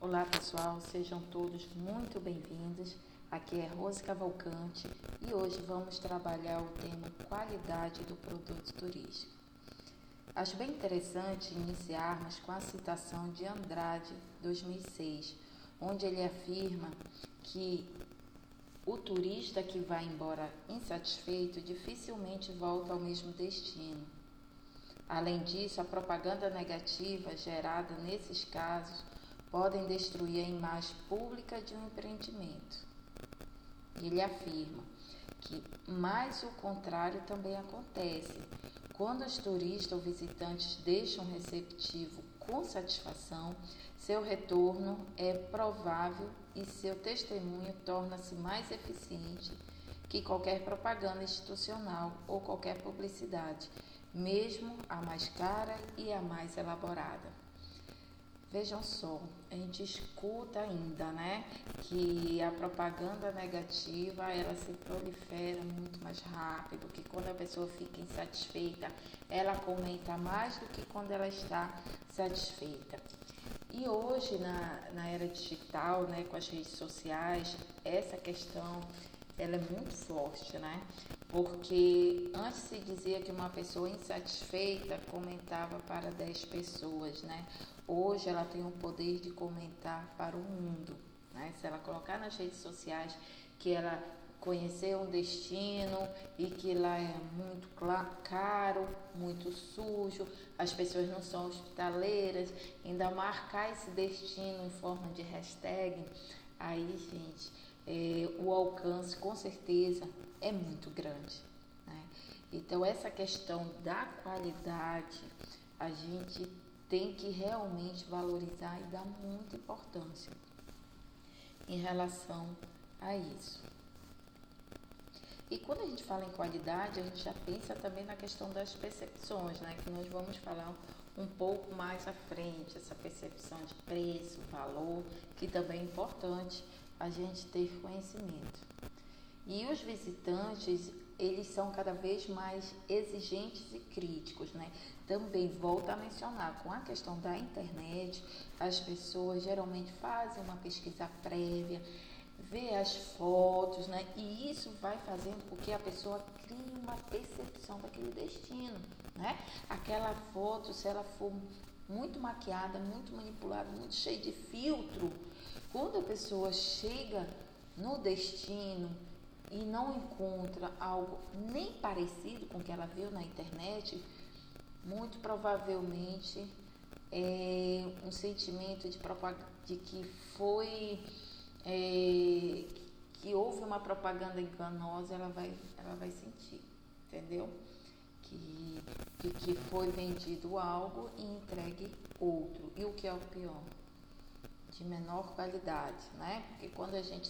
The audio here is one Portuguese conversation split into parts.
Olá pessoal, sejam todos muito bem-vindos. Aqui é Rose Cavalcante e hoje vamos trabalhar o tema qualidade do produto turístico. Acho bem interessante iniciarmos com a citação de Andrade, 2006, onde ele afirma que o turista que vai embora insatisfeito dificilmente volta ao mesmo destino. Além disso, a propaganda negativa gerada nesses casos podem destruir a imagem pública de um empreendimento. Ele afirma que mais o contrário também acontece. Quando os turistas ou visitantes deixam receptivo com satisfação, seu retorno é provável e seu testemunho torna-se mais eficiente que qualquer propaganda institucional ou qualquer publicidade, mesmo a mais cara e a mais elaborada. Vejam só, a gente escuta ainda, né, que a propaganda negativa ela se prolifera muito mais rápido, que quando a pessoa fica insatisfeita, ela comenta mais do que quando ela está satisfeita. E hoje, na, na era digital, né, com as redes sociais, essa questão ela é muito forte, né? Porque antes se dizia que uma pessoa insatisfeita comentava para 10 pessoas, né? Hoje ela tem o poder de comentar para o mundo, né? Se ela colocar nas redes sociais que ela conheceu um destino e que lá é muito caro, muito sujo, as pessoas não são hospitaleiras, ainda marcar esse destino em forma de hashtag, aí, gente, é, o alcance com certeza é muito grande. Né? Então, essa questão da qualidade, a gente tem que realmente valorizar e dar muita importância em relação a isso. E quando a gente fala em qualidade, a gente já pensa também na questão das percepções, né? Que nós vamos falar um pouco mais à frente, essa percepção de preço, valor, que também é importante a gente ter conhecimento. E os visitantes, eles são cada vez mais exigentes e críticos, né? Também volto a mencionar, com a questão da internet, as pessoas geralmente fazem uma pesquisa prévia, vê as fotos, né? E isso vai fazendo com que a pessoa crie uma percepção daquele destino, né? Aquela foto, se ela for muito maquiada, muito manipulada, muito cheia de filtro, quando a pessoa chega no destino e não encontra algo nem parecido com o que ela viu na internet, muito provavelmente é um sentimento de, de que foi é, que houve uma propaganda enganosa, ela vai, ela vai sentir, entendeu? Que, que, que foi vendido algo e entregue outro. E o que é o pior? de menor qualidade, né? Porque quando a gente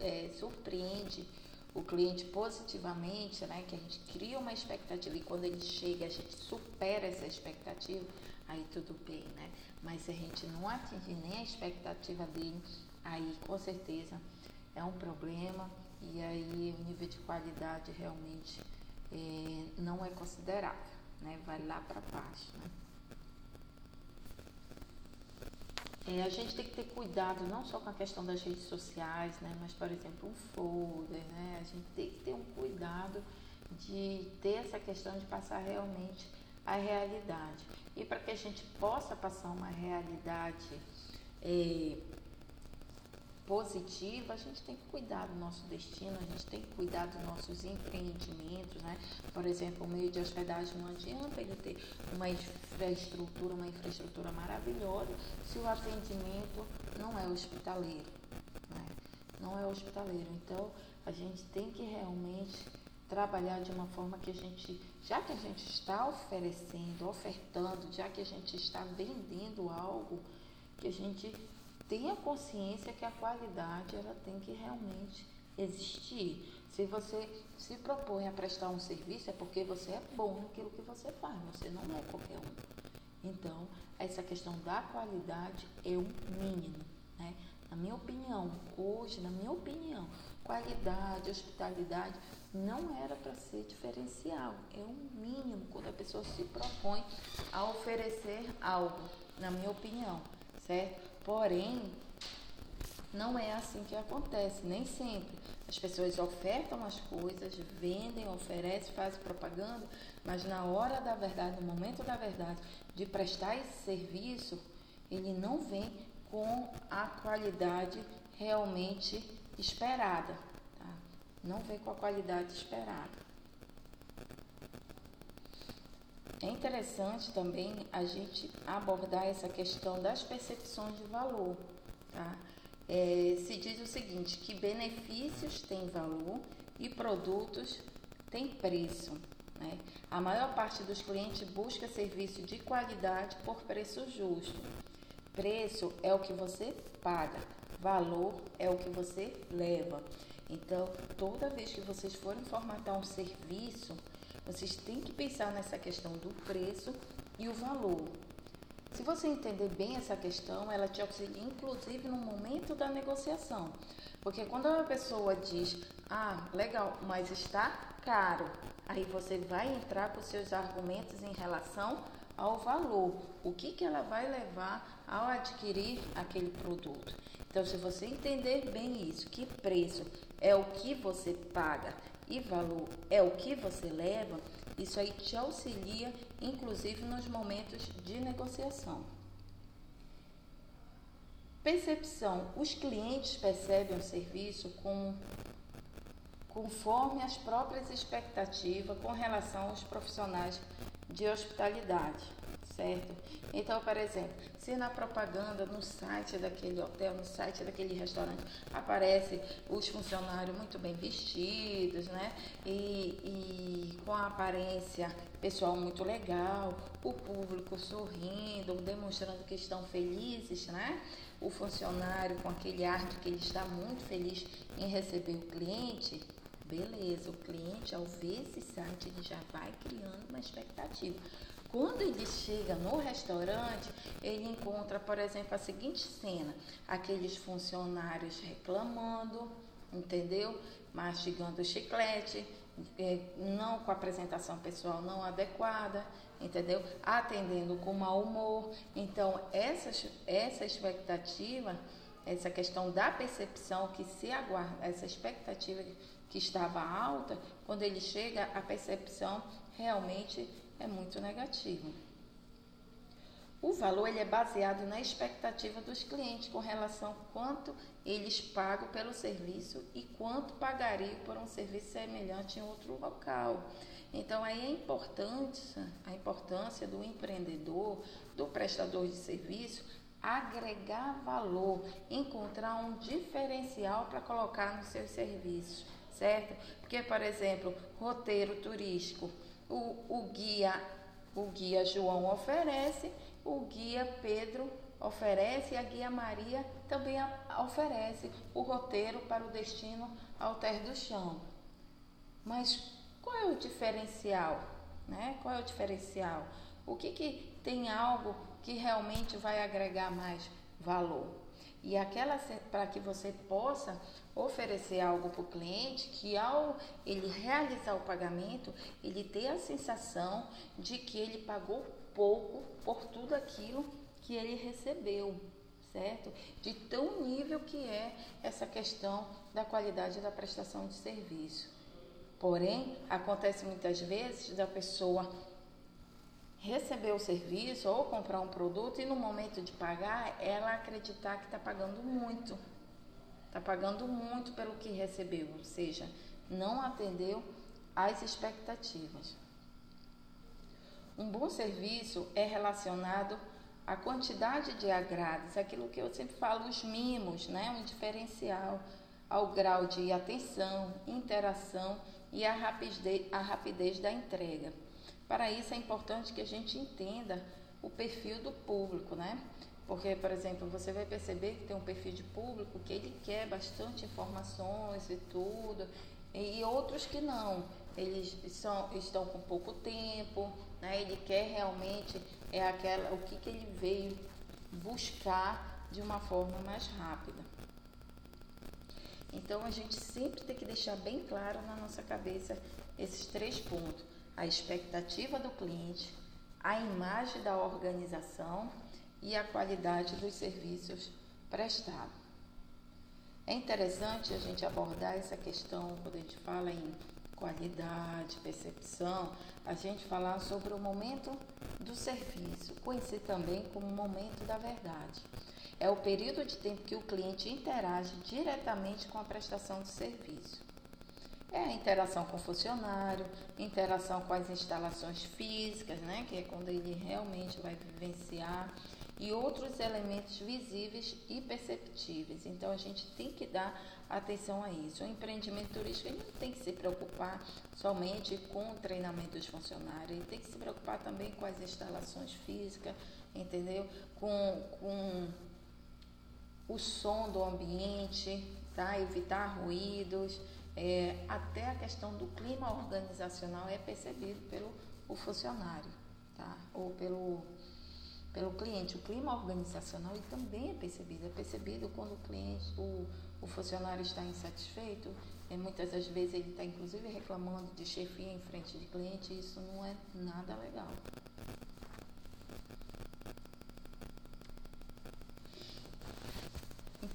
é, surpreende o cliente positivamente, né? Que a gente cria uma expectativa e quando ele chega a gente supera essa expectativa, aí tudo bem, né? Mas se a gente não atingir nem a expectativa dele, aí com certeza é um problema e aí o nível de qualidade realmente é, não é considerável, né? Vai lá para baixo, né? É, a gente tem que ter cuidado não só com a questão das redes sociais, né, mas, por exemplo, um folder, né, a gente tem que ter um cuidado de ter essa questão de passar realmente a realidade. E para que a gente possa passar uma realidade é, positiva, a gente tem que cuidar do nosso destino, a gente tem que cuidar dos nossos empreendimentos, né? Por exemplo, o meio de hospedagem não adianta ele ter uma infraestrutura, uma infraestrutura maravilhosa se o atendimento não é hospitaleiro, né? Não é hospitaleiro. Então, a gente tem que realmente trabalhar de uma forma que a gente, já que a gente está oferecendo, ofertando, já que a gente está vendendo algo, que a gente tenha consciência que a qualidade ela tem que realmente existir. Se você se propõe a prestar um serviço é porque você é bom naquilo que você faz, você não é qualquer um. Então, essa questão da qualidade é um mínimo, né? Na minha opinião, hoje, na minha opinião, qualidade, hospitalidade não era para ser diferencial, é um mínimo quando a pessoa se propõe a oferecer algo, na minha opinião, certo? Porém, Não é assim que acontece, nem sempre. As pessoas ofertam as coisas, vendem, oferecem, fazem propaganda, mas na hora da verdade, no momento da verdade, de prestar esse serviço, ele não vem com a qualidade realmente esperada. Tá? Não vem com a qualidade esperada. É interessante também a gente abordar essa questão das percepções de valor. Tá? É, se diz o seguinte, que benefícios têm valor e produtos têm preço. Né? A maior parte dos clientes busca serviço de qualidade por preço justo. Preço é o que você paga, valor é o que você leva. Então, toda vez que vocês forem formatar um serviço, vocês têm que pensar nessa questão do preço e o valor. Se você entender bem essa questão, ela te auxilia inclusive no momento da negociação. Porque quando uma pessoa diz, ah, legal, mas está caro, aí você vai entrar com seus argumentos em relação ao valor. O que, que ela vai levar ao adquirir aquele produto. Então, se você entender bem isso, que preço é o que você paga e valor é o que você leva, isso aí te auxilia, inclusive nos momentos de negociação. Percepção: os clientes percebem o serviço com, conforme as próprias expectativas com relação aos profissionais de hospitalidade certo? Então, por exemplo, se na propaganda, no site daquele hotel, no site daquele restaurante, aparece os funcionários muito bem vestidos, né? E, e com a aparência pessoal muito legal, o público sorrindo, demonstrando que estão felizes, né? O funcionário com aquele ar de que ele está muito feliz em receber o cliente, beleza, o cliente ao ver esse site ele já vai criando uma expectativa. Quando ele chega no restaurante, ele encontra, por exemplo, a seguinte cena: aqueles funcionários reclamando, entendeu? Mastigando chiclete, é, não com apresentação pessoal não adequada, entendeu? Atendendo com mau humor. Então, essa, essa expectativa, essa questão da percepção que se aguarda, essa expectativa que estava alta, quando ele chega, a percepção realmente é muito negativo. O valor ele é baseado na expectativa dos clientes com relação a quanto eles pagam pelo serviço e quanto pagariam por um serviço semelhante em outro local. Então aí é importante a importância do empreendedor, do prestador de serviço, agregar valor, encontrar um diferencial para colocar nos seus serviços, certo? Porque, por exemplo, roteiro turístico o, o, guia, o guia João oferece, o guia Pedro oferece e a guia Maria também oferece o roteiro para o destino Alter do Chão. Mas qual é o diferencial? Né? Qual é o diferencial? O que, que tem algo que realmente vai agregar mais valor? E aquela para que você possa oferecer algo para o cliente que ao ele realizar o pagamento, ele tenha a sensação de que ele pagou pouco por tudo aquilo que ele recebeu, certo? De tão nível que é essa questão da qualidade da prestação de serviço. Porém, acontece muitas vezes da pessoa receber o serviço ou comprar um produto e no momento de pagar, ela acreditar que está pagando muito Está pagando muito pelo que recebeu, ou seja, não atendeu às expectativas. Um bom serviço é relacionado à quantidade de agrados, aquilo que eu sempre falo, os mimos, né? um diferencial, ao grau de atenção, interação e a rapidez, a rapidez da entrega. Para isso é importante que a gente entenda o perfil do público, né? Porque, por exemplo, você vai perceber que tem um perfil de público que ele quer bastante informações e tudo, e outros que não. Eles são, estão com pouco tempo, né? ele quer realmente é aquela, o que, que ele veio buscar de uma forma mais rápida. Então a gente sempre tem que deixar bem claro na nossa cabeça esses três pontos: a expectativa do cliente, a imagem da organização e a qualidade dos serviços prestados. É interessante a gente abordar essa questão quando a gente fala em qualidade, percepção, a gente falar sobre o momento do serviço, conhecer também como momento da verdade. É o período de tempo que o cliente interage diretamente com a prestação de serviço. É a interação com o funcionário, interação com as instalações físicas, né, que é quando ele realmente vai vivenciar, e outros elementos visíveis e perceptíveis. Então a gente tem que dar atenção a isso. O empreendimento turístico não tem que se preocupar somente com o treinamento dos funcionários, ele tem que se preocupar também com as instalações físicas, entendeu? Com, com o som do ambiente, tá? evitar ruídos é, até a questão do clima organizacional é percebido pelo o funcionário, tá? Ou pelo, pelo cliente. O clima organizacional também é percebido. É percebido quando o cliente, o, o funcionário está insatisfeito. É, muitas das vezes ele está inclusive reclamando de chefia em frente de cliente. E isso não é nada legal.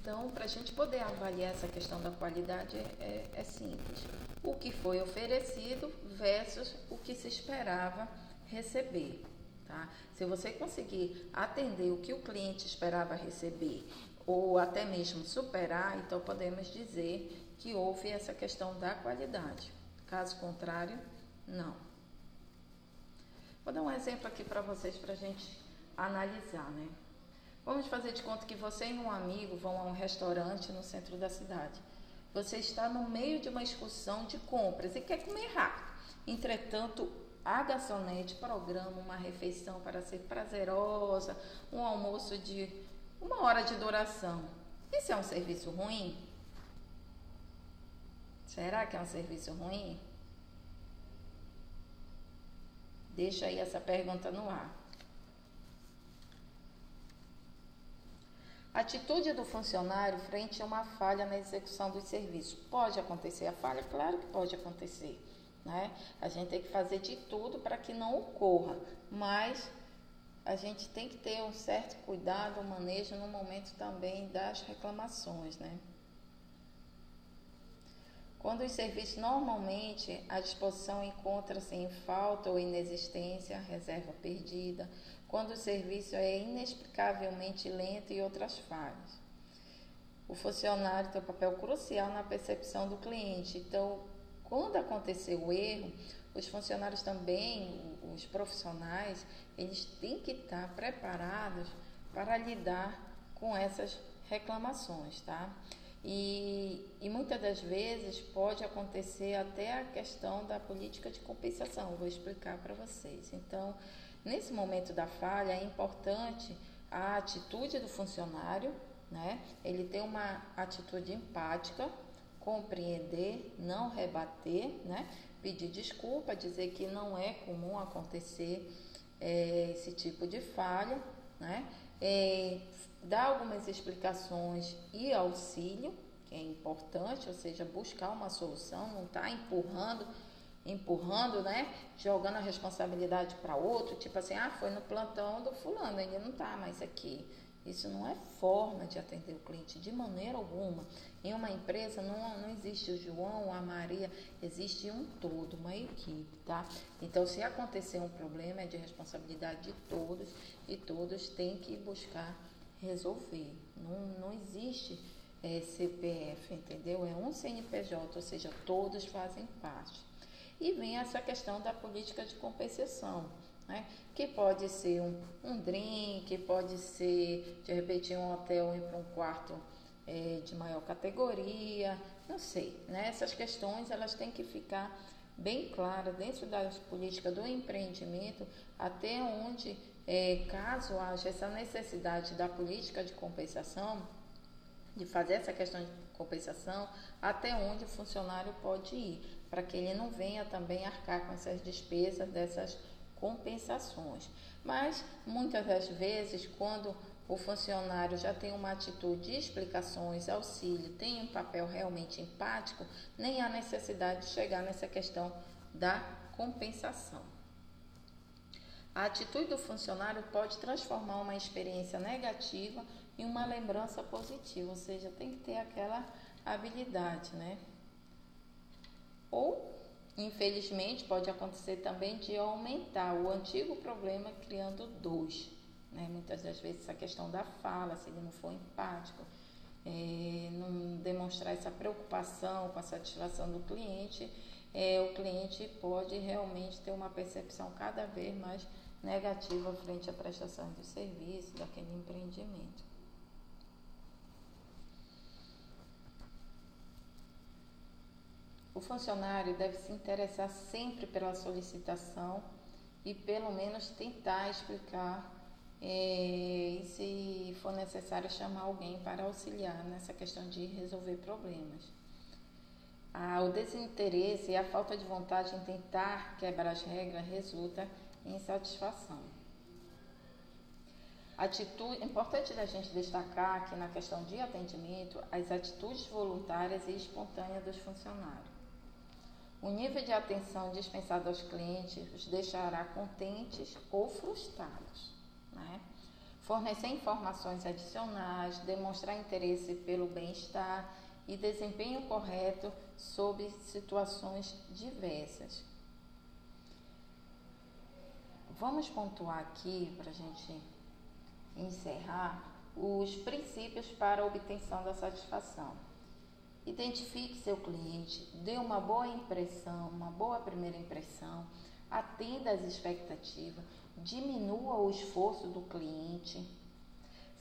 Então, para a gente poder avaliar essa questão da qualidade, é, é, simples. O que foi oferecido versus o que se esperava receber. Tá? Se você conseguir atender o que o cliente esperava receber ou até mesmo superar, então podemos dizer que houve essa questão da qualidade. Caso contrário, não. Vou dar um exemplo aqui para vocês para a gente analisar, né? Vamos fazer de conta que você e um amigo vão a um restaurante no centro da cidade. Você está no meio de uma excursão de compras e quer comer rápido. Entretanto, a garçonete programa uma refeição para ser prazerosa, um almoço de uma hora de duração. Isso é um serviço ruim? Será que é um serviço ruim? Deixa aí essa pergunta no ar. Atitude do funcionário frente a uma falha na execução dos serviços. Pode acontecer a falha? Claro que pode acontecer. Né? A gente tem que fazer de tudo para que não ocorra, mas a gente tem que ter um certo cuidado, um manejo no momento também das reclamações. Né? Quando os serviços normalmente a disposição encontra-se em falta ou inexistência, reserva perdida, quando o serviço é inexplicavelmente lento e outras falhas. O funcionário tem um papel crucial na percepção do cliente. Então, quando acontecer o erro, os funcionários também, os profissionais, eles têm que estar preparados para lidar com essas reclamações, tá? E, e muitas das vezes pode acontecer até a questão da política de compensação. Vou explicar para vocês. Então, Nesse momento da falha, é importante a atitude do funcionário, né? Ele tem uma atitude empática, compreender, não rebater, né? Pedir desculpa, dizer que não é comum acontecer é, esse tipo de falha, né? É, dar algumas explicações e auxílio, que é importante, ou seja, buscar uma solução, não estar tá empurrando empurrando, né? Jogando a responsabilidade para outro, tipo assim, ah, foi no plantão do fulano, ele não tá mais aqui. Isso não é forma de atender o cliente de maneira alguma. Em uma empresa não, não existe o João, a Maria, existe um todo, uma equipe, tá? Então, se acontecer um problema, é de responsabilidade de todos e todos têm que buscar resolver. Não, não existe é, CPF, entendeu? É um CNPJ, ou seja, todos fazem parte. E vem essa questão da política de compensação, né? que pode ser um, um drink, pode ser, de repente, um hotel ir para um quarto é, de maior categoria, não sei. Né? Essas questões elas têm que ficar bem claras dentro da política do empreendimento, até onde, é, caso haja essa necessidade da política de compensação, de fazer essa questão de compensação, até onde o funcionário pode ir para que ele não venha também arcar com essas despesas dessas compensações. Mas muitas das vezes, quando o funcionário já tem uma atitude de explicações, auxílio, tem um papel realmente empático, nem há necessidade de chegar nessa questão da compensação. A atitude do funcionário pode transformar uma experiência negativa e uma lembrança positiva, ou seja, tem que ter aquela habilidade, né? Ou, infelizmente, pode acontecer também de aumentar o antigo problema criando dois. Né? Muitas das vezes essa questão da fala, se ele não for empático, é, não demonstrar essa preocupação com a satisfação do cliente, é, o cliente pode realmente ter uma percepção cada vez mais negativa frente à prestação de serviço daquele empreendimento. O funcionário deve se interessar sempre pela solicitação e pelo menos tentar explicar é, e se for necessário chamar alguém para auxiliar nessa questão de resolver problemas. Ah, o desinteresse e a falta de vontade em tentar quebrar as regras resulta em insatisfação. Atitude, importante da gente destacar que na questão de atendimento, as atitudes voluntárias e espontâneas dos funcionários. O nível de atenção dispensado aos clientes os deixará contentes ou frustrados. Né? Fornecer informações adicionais, demonstrar interesse pelo bem-estar e desempenho correto sob situações diversas. Vamos pontuar aqui para a gente encerrar os princípios para a obtenção da satisfação. Identifique seu cliente, dê uma boa impressão, uma boa primeira impressão, atenda às expectativas, diminua o esforço do cliente,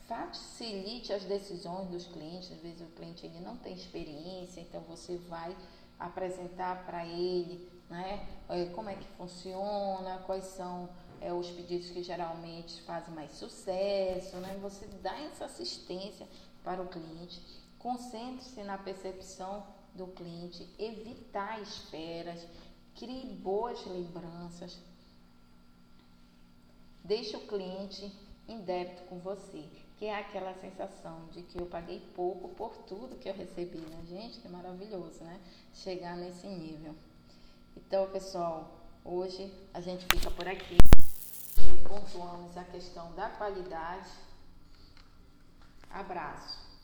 facilite as decisões dos clientes. Às vezes o cliente ele não tem experiência, então você vai apresentar para ele né, é, como é que funciona, quais são é, os pedidos que geralmente fazem mais sucesso. Né? Você dá essa assistência para o cliente Concentre-se na percepção do cliente, evitar esperas, crie boas lembranças. Deixe o cliente em débito com você, que é aquela sensação de que eu paguei pouco por tudo que eu recebi, né? Gente, que maravilhoso, né? Chegar nesse nível. Então, pessoal, hoje a gente fica por aqui. Pontuamos a questão da qualidade. Abraço.